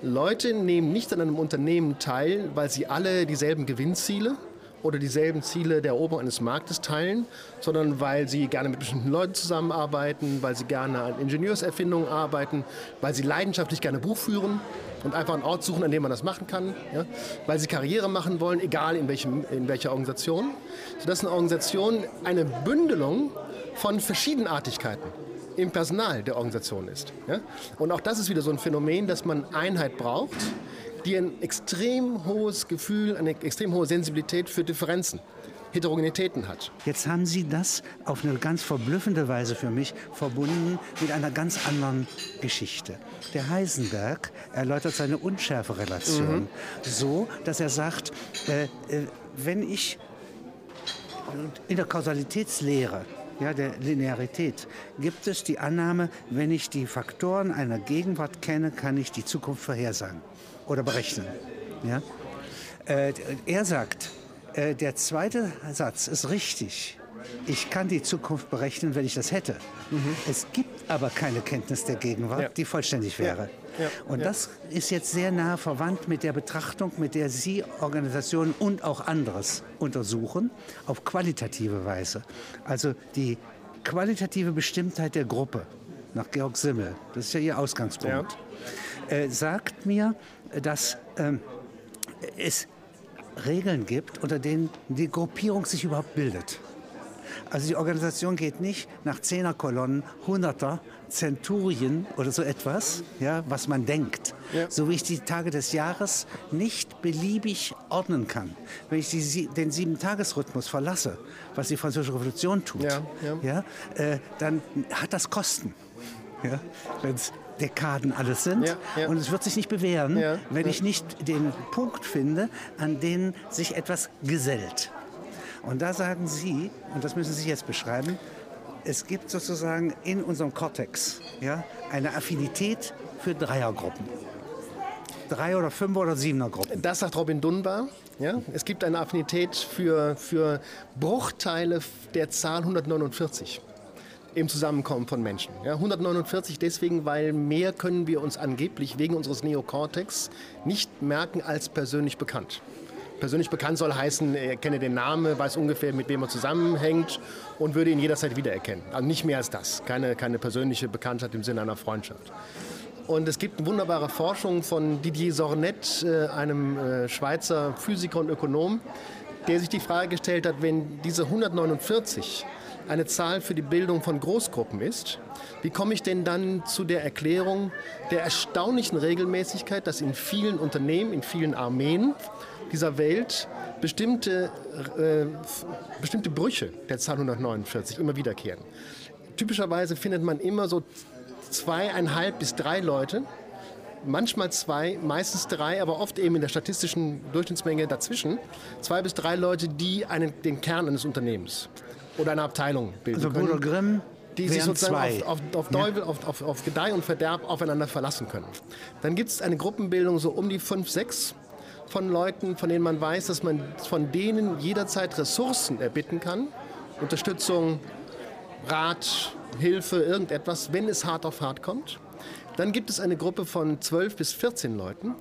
Leute nehmen nicht an einem Unternehmen teil, weil sie alle dieselben Gewinnziele oder dieselben Ziele der Eroberung eines Marktes teilen, sondern weil sie gerne mit bestimmten Leuten zusammenarbeiten, weil sie gerne an Ingenieurserfindungen arbeiten, weil sie leidenschaftlich gerne Buch führen und einfach einen Ort suchen, an dem man das machen kann, ja? weil sie Karriere machen wollen, egal in, welchem, in welcher Organisation. Sodass eine Organisation eine Bündelung von Verschiedenartigkeiten im Personal der Organisation ist. Ja? Und auch das ist wieder so ein Phänomen, dass man Einheit braucht, die ein extrem hohes Gefühl, eine extrem hohe Sensibilität für Differenzen Heterogenitäten hat. Jetzt haben Sie das auf eine ganz verblüffende Weise für mich verbunden mit einer ganz anderen Geschichte. Der Heisenberg erläutert seine Unschärferelation mhm. so, dass er sagt, äh, äh, wenn ich in der Kausalitätslehre ja, der Linearität, gibt es die Annahme, wenn ich die Faktoren einer Gegenwart kenne, kann ich die Zukunft vorhersagen oder berechnen. Ja? Äh, er sagt, äh, der zweite Satz ist richtig. Ich kann die Zukunft berechnen, wenn ich das hätte. Mhm. Es gibt aber keine Kenntnis der Gegenwart, ja. die vollständig wäre. Ja. Ja. Und das ist jetzt sehr nah verwandt mit der Betrachtung, mit der Sie Organisationen und auch anderes untersuchen, auf qualitative Weise. Also die qualitative Bestimmtheit der Gruppe, nach Georg Simmel, das ist ja Ihr Ausgangspunkt, äh, sagt mir, dass äh, es Regeln gibt, unter denen die Gruppierung sich überhaupt bildet. Also die Organisation geht nicht nach Zehnerkolonnen, Hunderter, Zenturien oder so etwas, ja, was man denkt. Ja. So wie ich die Tage des Jahres nicht beliebig ordnen kann. Wenn ich die, den Sieben-Tages-Rhythmus verlasse, was die Französische Revolution tut, ja, ja. äh, dann hat das Kosten. Ja? Wenn es Dekaden alles sind. Ja, ja. Und es wird sich nicht bewähren, ja, wenn ich nicht den Punkt finde, an den sich etwas gesellt. Und da sagen Sie, und das müssen Sie jetzt beschreiben, es gibt sozusagen in unserem Kortex ja, eine Affinität für Dreiergruppen. Drei- oder Fünfer- oder Siebener-Gruppen. Das sagt Robin Dunbar. Ja? Es gibt eine Affinität für, für Bruchteile der Zahl 149 im Zusammenkommen von Menschen. Ja, 149 deswegen, weil mehr können wir uns angeblich wegen unseres Neokortex nicht merken als persönlich bekannt. Persönlich bekannt soll heißen, er kenne den Namen, weiß ungefähr, mit wem er zusammenhängt und würde ihn jederzeit wiedererkennen. Also nicht mehr als das. Keine, keine persönliche Bekanntheit im Sinne einer Freundschaft. Und es gibt wunderbare Forschung von Didier Sornet, äh, einem äh, Schweizer Physiker und Ökonom, der sich die Frage gestellt hat, wenn diese 149 eine Zahl für die Bildung von Großgruppen ist, wie komme ich denn dann zu der Erklärung der erstaunlichen Regelmäßigkeit, dass in vielen Unternehmen, in vielen Armeen dieser Welt bestimmte, äh, bestimmte Brüche der Zahl 149 immer wiederkehren? Typischerweise findet man immer so zweieinhalb bis drei Leute, manchmal zwei, meistens drei, aber oft eben in der statistischen Durchschnittsmenge dazwischen, zwei bis drei Leute, die einen, den Kern eines Unternehmens oder eine Abteilung bilden also können. Bruder Grimm die sich sozusagen auf, auf, auf, Teufel, ja. auf, auf, auf Gedeih und Verderb aufeinander verlassen können. Dann gibt es eine Gruppenbildung so um die fünf, sechs von Leuten, von denen man weiß, dass man von denen jederzeit Ressourcen erbitten kann. Unterstützung, Rat, Hilfe, irgendetwas, wenn es hart auf hart kommt. Dann gibt es eine Gruppe von 12 bis 14 Leuten,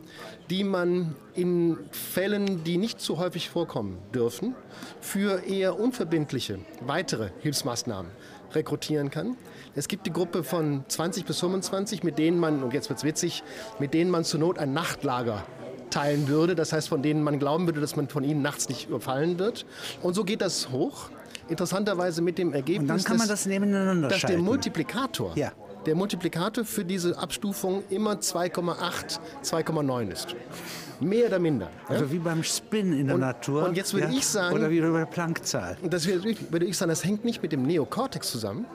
die man in Fällen, die nicht so häufig vorkommen dürfen, für eher unverbindliche weitere Hilfsmaßnahmen rekrutieren kann. Es gibt die Gruppe von 20 bis 25, mit denen man, und jetzt wird es witzig, mit denen man zur Not ein Nachtlager teilen würde. Das heißt, von denen man glauben würde, dass man von ihnen nachts nicht überfallen wird. Und so geht das hoch. Interessanterweise mit dem Ergebnis, und dann kann man das nebeneinander dass der Multiplikator ja der Multiplikator für diese Abstufung immer 2,8, 2,9 ist. Mehr oder minder. Also ja? wie beim Spin in der und, Natur. Und jetzt würde ja? ich sagen. Oder wie bei der Planckzahl. Das würde ich sagen, das hängt nicht mit dem Neokortex zusammen,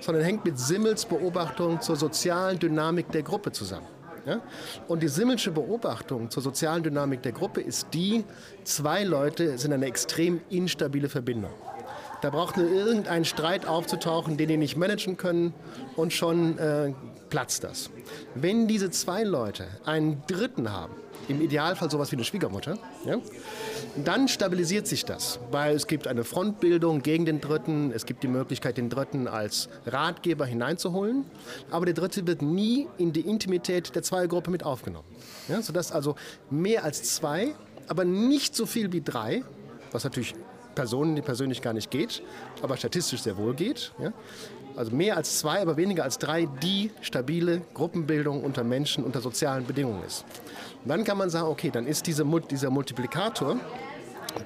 sondern hängt mit Simmels Beobachtung zur sozialen Dynamik der Gruppe zusammen. Ja? Und die Simmelsche Beobachtung zur sozialen Dynamik der Gruppe ist die, zwei Leute sind eine extrem instabile Verbindung. Da braucht nur irgendein Streit aufzutauchen, den die nicht managen können und schon äh, platzt das. Wenn diese zwei Leute einen Dritten haben, im Idealfall sowas wie eine Schwiegermutter. Ja? Dann stabilisiert sich das, weil es gibt eine Frontbildung gegen den Dritten, es gibt die Möglichkeit, den Dritten als Ratgeber hineinzuholen, aber der Dritte wird nie in die Intimität der Zweiergruppe mit aufgenommen. Ja? Sodass also mehr als zwei, aber nicht so viel wie drei, was natürlich Personen, die persönlich gar nicht geht, aber statistisch sehr wohl geht. Ja? Also mehr als zwei, aber weniger als drei, die stabile Gruppenbildung unter Menschen unter sozialen Bedingungen ist. Und dann kann man sagen, okay, dann ist diese, dieser Multiplikator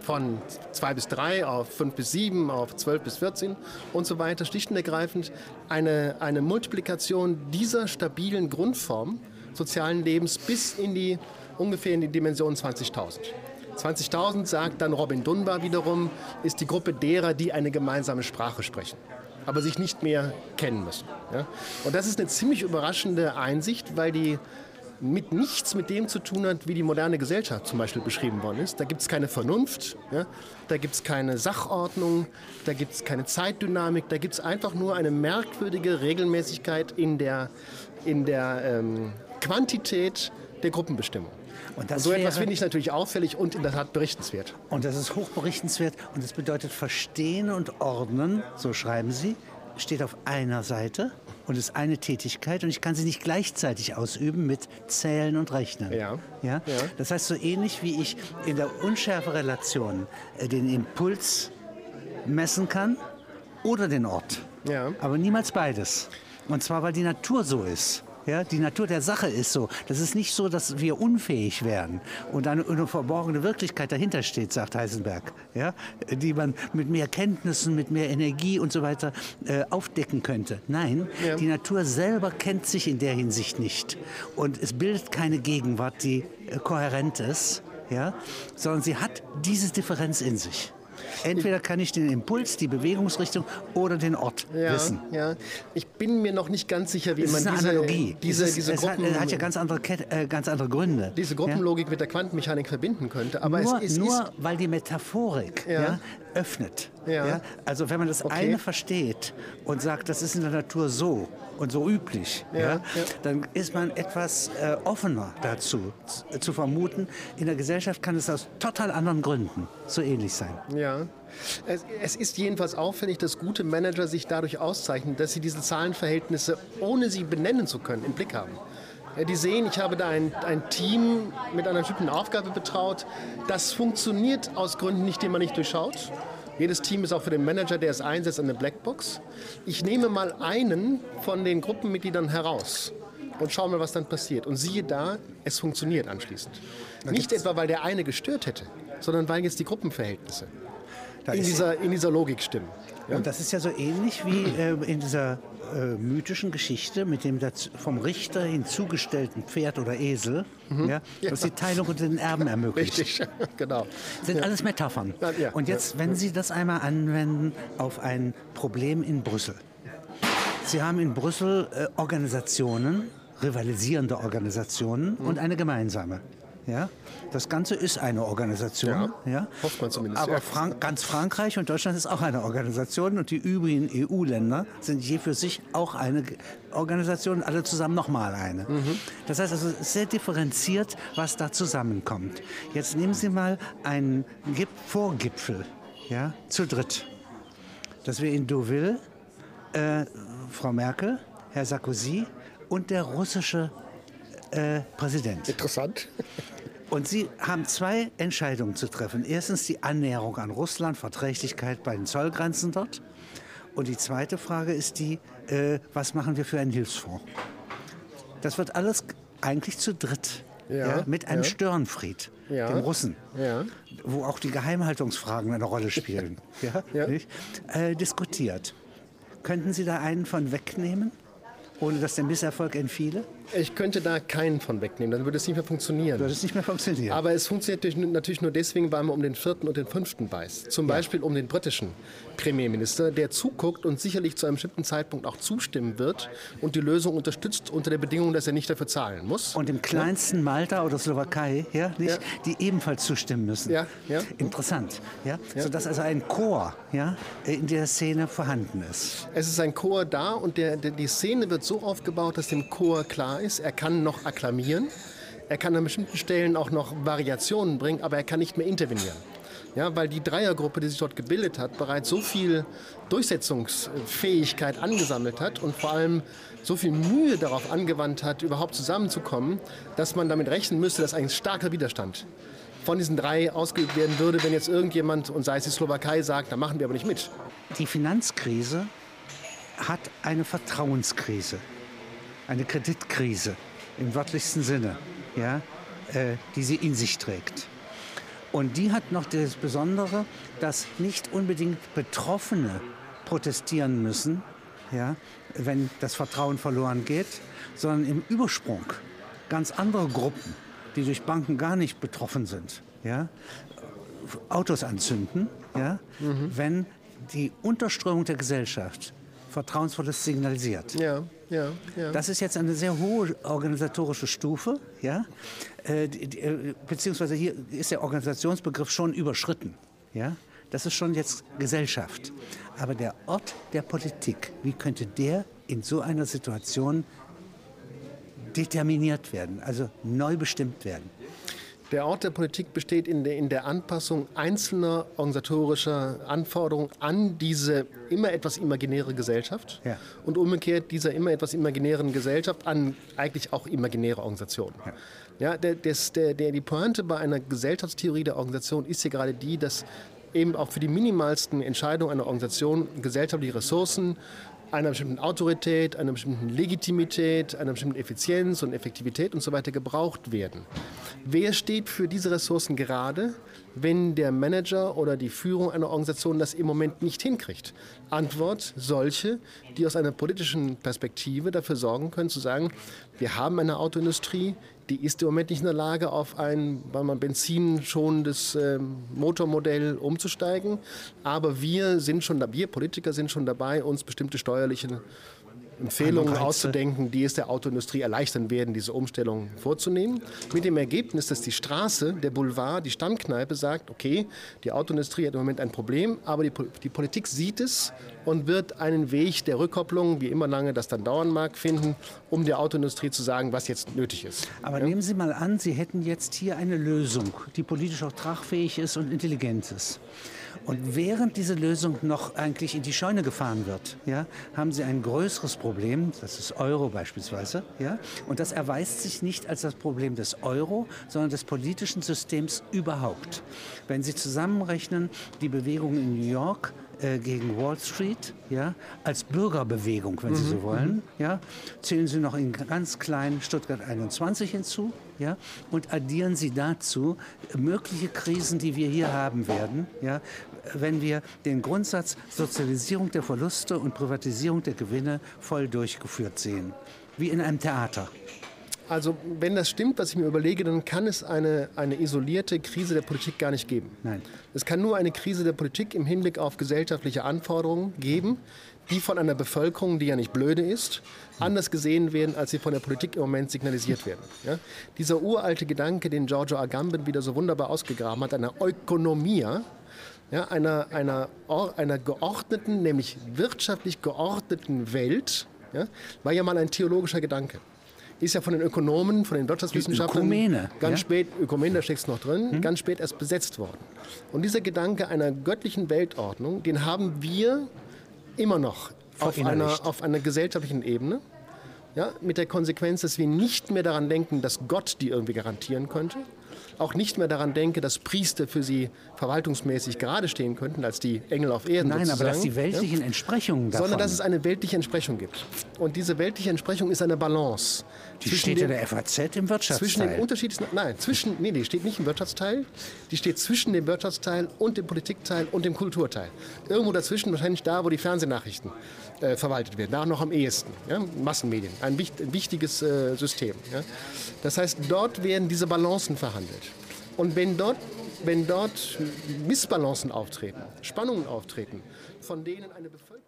von 2 bis 3 auf 5 bis 7, auf 12 bis 14 und so weiter, schlicht und ergreifend eine, eine Multiplikation dieser stabilen Grundform sozialen Lebens bis in die ungefähr in die Dimension 20.000. 20.000 sagt dann Robin Dunbar wiederum, ist die Gruppe derer, die eine gemeinsame Sprache sprechen, aber sich nicht mehr kennen müssen. Ja? Und das ist eine ziemlich überraschende Einsicht, weil die mit nichts mit dem zu tun hat, wie die moderne Gesellschaft zum Beispiel beschrieben worden ist. Da gibt es keine Vernunft, ja? da gibt es keine Sachordnung, da gibt es keine Zeitdynamik, da gibt es einfach nur eine merkwürdige Regelmäßigkeit in der, in der ähm, Quantität der Gruppenbestimmung. Und, und so etwas finde ich natürlich auffällig und in der Tat berichtenswert. Und das ist hochberichtenswert und das bedeutet Verstehen und Ordnen, so schreiben Sie, steht auf einer Seite und ist eine Tätigkeit und ich kann sie nicht gleichzeitig ausüben mit Zählen und Rechnen. Ja. Ja? ja. Das heißt, so ähnlich wie ich in der Unschärferelation äh, den Impuls messen kann oder den Ort. Ja. Aber niemals beides. Und zwar, weil die Natur so ist. Ja, die Natur der Sache ist so. Das ist nicht so, dass wir unfähig wären und eine, eine verborgene Wirklichkeit dahinter steht, sagt Heisenberg, ja, die man mit mehr Kenntnissen, mit mehr Energie und so weiter äh, aufdecken könnte. Nein, ja. die Natur selber kennt sich in der Hinsicht nicht und es bildet keine Gegenwart, die äh, kohärent ist, ja, sondern sie hat diese Differenz in sich. Entweder kann ich den Impuls, die Bewegungsrichtung oder den Ort ja, wissen. Ja. Ich bin mir noch nicht ganz sicher, wie es man ist eine diese, Analogie. diese, ist, diese es Gruppen, hat, hat, ja ganz andere, äh, ganz andere Gründe. Diese Gruppenlogik ja? mit der Quantenmechanik verbinden könnte. Aber nur, es, es nur ist, weil die Metaphorik ja. Öffnet. Ja. Also wenn man das Okay. eine versteht und sagt, das ist in der Natur so und so üblich, Ja, ja, ja. dann ist man etwas äh, offener dazu zu vermuten. In der Gesellschaft kann es aus total anderen Gründen so ähnlich sein. Ja. Es, es ist jedenfalls auffällig, dass gute Manager sich dadurch auszeichnen, dass sie diese Zahlenverhältnisse, ohne sie benennen zu können, im Blick haben. Ja, Die sehen, ich habe da ein, ein Team mit einer bestimmten Aufgabe betraut. Das funktioniert aus Gründen nicht, die man nicht durchschaut. Jedes Team ist auch für den Manager, der es einsetzt, eine Blackbox. Ich nehme mal einen von den Gruppenmitgliedern heraus und schaue mal, was dann passiert. Und siehe da, es funktioniert anschließend. Nicht etwa, weil der eine gestört hätte, sondern weil jetzt die Gruppenverhältnisse in ist- dieser, in dieser Logik stimmen. Ja? Und das ist ja so ähnlich wie äh, in dieser äh, mythischen Geschichte mit dem dazu, vom Richter hinzugestellten Pferd oder Esel, ja, das die Teilung unter den Erben ermöglicht. Richtig, genau. sind alles Metaphern. Ja, ja, Und jetzt, wenn Sie das einmal anwenden auf ein Problem in Brüssel. Sie haben in Brüssel äh, Organisationen, rivalisierende Organisationen Mhm. und eine gemeinsame. Ja? Das Ganze ist eine Organisation. Ja, Ja, hofft man zumindest, Aber ja. Frank ganz Frankreich und Deutschland ist auch eine Organisation und die übrigen EU-Länder sind je für sich auch eine Organisation, alle zusammen nochmal eine. Mhm. Das heißt also es ist sehr differenziert, was da zusammenkommt. Jetzt nehmen Sie mal einen Gip Vorgipfel, ja, zu dritt. Dass wir in Deauville, äh, Frau Merkel, Herr Sarkozy und der russische äh, Präsident. Interessant. Und Sie haben zwei Entscheidungen zu treffen. Erstens die Annäherung an Russland, Verträglichkeit bei den Zollgrenzen dort. Und die zweite Frage ist die, äh, was machen wir für einen Hilfsfonds? Das wird alles eigentlich zu dritt. Ja, mit einem ja. Störenfried, Ja. dem Russen, Ja. wo auch die Geheimhaltungsfragen eine Rolle spielen, ja, Ja. Äh, diskutiert. Könnten Sie da einen von wegnehmen, ohne dass der Misserfolg entfiele? Ich könnte da keinen von wegnehmen, dann würde es nicht mehr funktionieren. Würde es nicht mehr funktionieren? Aber es funktioniert natürlich- nur deswegen, weil man um den vierten und den fünften weiß. Zum Beispiel um den britischen Premierminister, der zuguckt und sicherlich zu einem bestimmten Zeitpunkt auch zustimmen wird und die Lösung unterstützt unter der Bedingung, dass er nicht dafür zahlen muss. Und im kleinsten Malta oder Slowakei, ja, nicht, Ja. die ebenfalls zustimmen müssen. Ja, ja. Interessant, ja? sodass also ein Chor ja, in der Szene vorhanden ist. Es ist ein Chor da und der, der, die Szene wird so aufgebaut, dass dem Chor klar ist, er kann noch akklamieren. Er kann an bestimmten Stellen auch noch Variationen bringen, aber er kann nicht mehr intervenieren. Ja, weil die Dreiergruppe, die sich dort gebildet hat, bereits so viel Durchsetzungsfähigkeit angesammelt hat und vor allem so viel Mühe darauf angewandt hat, überhaupt zusammenzukommen, dass man damit rechnen müsste, dass ein starker Widerstand von diesen drei ausgeübt werden würde, wenn jetzt irgendjemand, und sei es die Slowakei, sagt, da machen wir aber nicht mit. Die Finanzkrise hat eine Vertrauenskrise, eine Kreditkrise im wörtlichsten Sinne, ja, äh, die sie in sich trägt. Und die hat noch das Besondere, dass nicht unbedingt Betroffene protestieren müssen, ja, wenn das Vertrauen verloren geht, sondern im Übersprung ganz andere Gruppen, die durch Banken gar nicht betroffen sind, ja, Autos anzünden, ja, mhm. wenn die Unterströmung der Gesellschaft Vertrauensverlust signalisiert. Ja, ja, ja. Das ist jetzt eine sehr hohe organisatorische Stufe, ja, äh, die, äh, beziehungsweise hier ist der Organisationsbegriff schon überschritten, ja. Das ist schon jetzt Gesellschaft. Aber der Ort der Politik, wie könnte der in so einer Situation determiniert werden, also neu bestimmt werden? Der Ort der Politik besteht in der, in der Anpassung einzelner organisatorischer Anforderungen an diese immer etwas imaginäre Gesellschaft ja. und umgekehrt dieser immer etwas imaginären Gesellschaft an eigentlich auch imaginäre Organisationen. Ja. Ja, der, des, der, der, die Pointe bei einer Gesellschaftstheorie der Organisation ist ja gerade die, dass eben auch für die minimalsten Entscheidungen einer Organisation gesellschaftliche Ressourcen einer bestimmten Autorität, einer bestimmten Legitimität, einer bestimmten Effizienz und Effektivität und so weiter gebraucht werden. Wer steht für diese Ressourcen gerade, wenn der Manager oder die Führung einer Organisation das im Moment nicht hinkriegt? Antwort, solche, die aus einer politischen Perspektive dafür sorgen können, zu sagen, wir haben eine Autoindustrie, die ist im Moment nicht in der Lage, auf ein weil man benzinschonendes äh, Motormodell umzusteigen. Aber wir sind schon, wir Politiker sind schon dabei, uns bestimmte steuerliche Empfehlungen auszudenken, die es der Autoindustrie erleichtern werden, diese Umstellung vorzunehmen. Mit dem Ergebnis, dass die Straße, der Boulevard, die Stammkneipe sagt, okay, die Autoindustrie hat im Moment ein Problem, aber die, die Politik sieht es und wird einen Weg der Rückkopplung, wie immer lange das dann dauern mag, finden, um der Autoindustrie zu sagen, was jetzt nötig ist. Aber ja? nehmen Sie mal an, Sie hätten jetzt hier eine Lösung, die politisch auch tragfähig ist und intelligent ist. Und während diese Lösung noch eigentlich in die Scheune gefahren wird, ja, haben Sie ein größeres Problem, das ist Euro beispielsweise. Ja, und das erweist sich nicht als das Problem des Euro, sondern des politischen Systems überhaupt. Wenn Sie zusammenrechnen, die Bewegung in New York, äh, gegen Wall Street, ja, als Bürgerbewegung, wenn Sie so mhm, wollen. Mhm. Ja, zählen Sie noch in ganz kleinen Stuttgart 21 hinzu, ja, und addieren Sie dazu mögliche Krisen, die wir hier haben werden, ja, wenn wir den Grundsatz Sozialisierung der Verluste und Privatisierung der Gewinne voll durchgeführt sehen, wie in einem Theater. Also wenn das stimmt, was ich mir überlege, dann kann es eine, eine isolierte Krise der Politik gar nicht geben. Nein. Es kann nur eine Krise der Politik im Hinblick auf gesellschaftliche Anforderungen geben, die von einer Bevölkerung, die ja nicht blöde ist, anders gesehen werden, als sie von der Politik im Moment signalisiert werden. Ja? Dieser uralte Gedanke, den Giorgio Agamben wieder so wunderbar ausgegraben hat, einer Ökonomia, ja, einer, einer, einer geordneten, nämlich wirtschaftlich geordneten Welt, ja, war ja mal ein theologischer Gedanke ist ja von den Ökonomen, von den Wirtschaftswissenschaftlern Ökumene, ganz ja? spät, Ökumene, da steckt es noch drin, hm? ganz spät erst besetzt worden. Und dieser Gedanke einer göttlichen Weltordnung, den haben wir immer noch auf einer, auf einer gesellschaftlichen Ebene. Ja, mit der Konsequenz, dass wir nicht mehr daran denken, dass Gott die irgendwie garantieren könnte, auch nicht mehr daran denke, dass Priester für sie verwaltungsmäßig gerade stehen könnten, als die Engel auf Erden. Nein, sozusagen. aber dass die weltlichen ja? Entsprechungen davon. Sondern dass es eine weltliche Entsprechung gibt. Und diese weltliche Entsprechung ist eine Balance. Die steht in der FAZ im Wirtschaftsteil. Zwischen den unterschiedlichen, nein, zwischen, nee, die steht nicht im Wirtschaftsteil. Die steht zwischen dem Wirtschaftsteil und dem Politikteil und dem Kulturteil. Irgendwo dazwischen, wahrscheinlich da, wo die Fernsehnachrichten äh, verwaltet werden. Da noch am ehesten. Ja? Massenmedien, ein, ein wichtiges äh, System. Ja? Das heißt, dort werden diese Balancen verhandelt. Und wenn dort, wenn dort Missbalancen auftreten, Spannungen auftreten, von denen eine Bevölkerung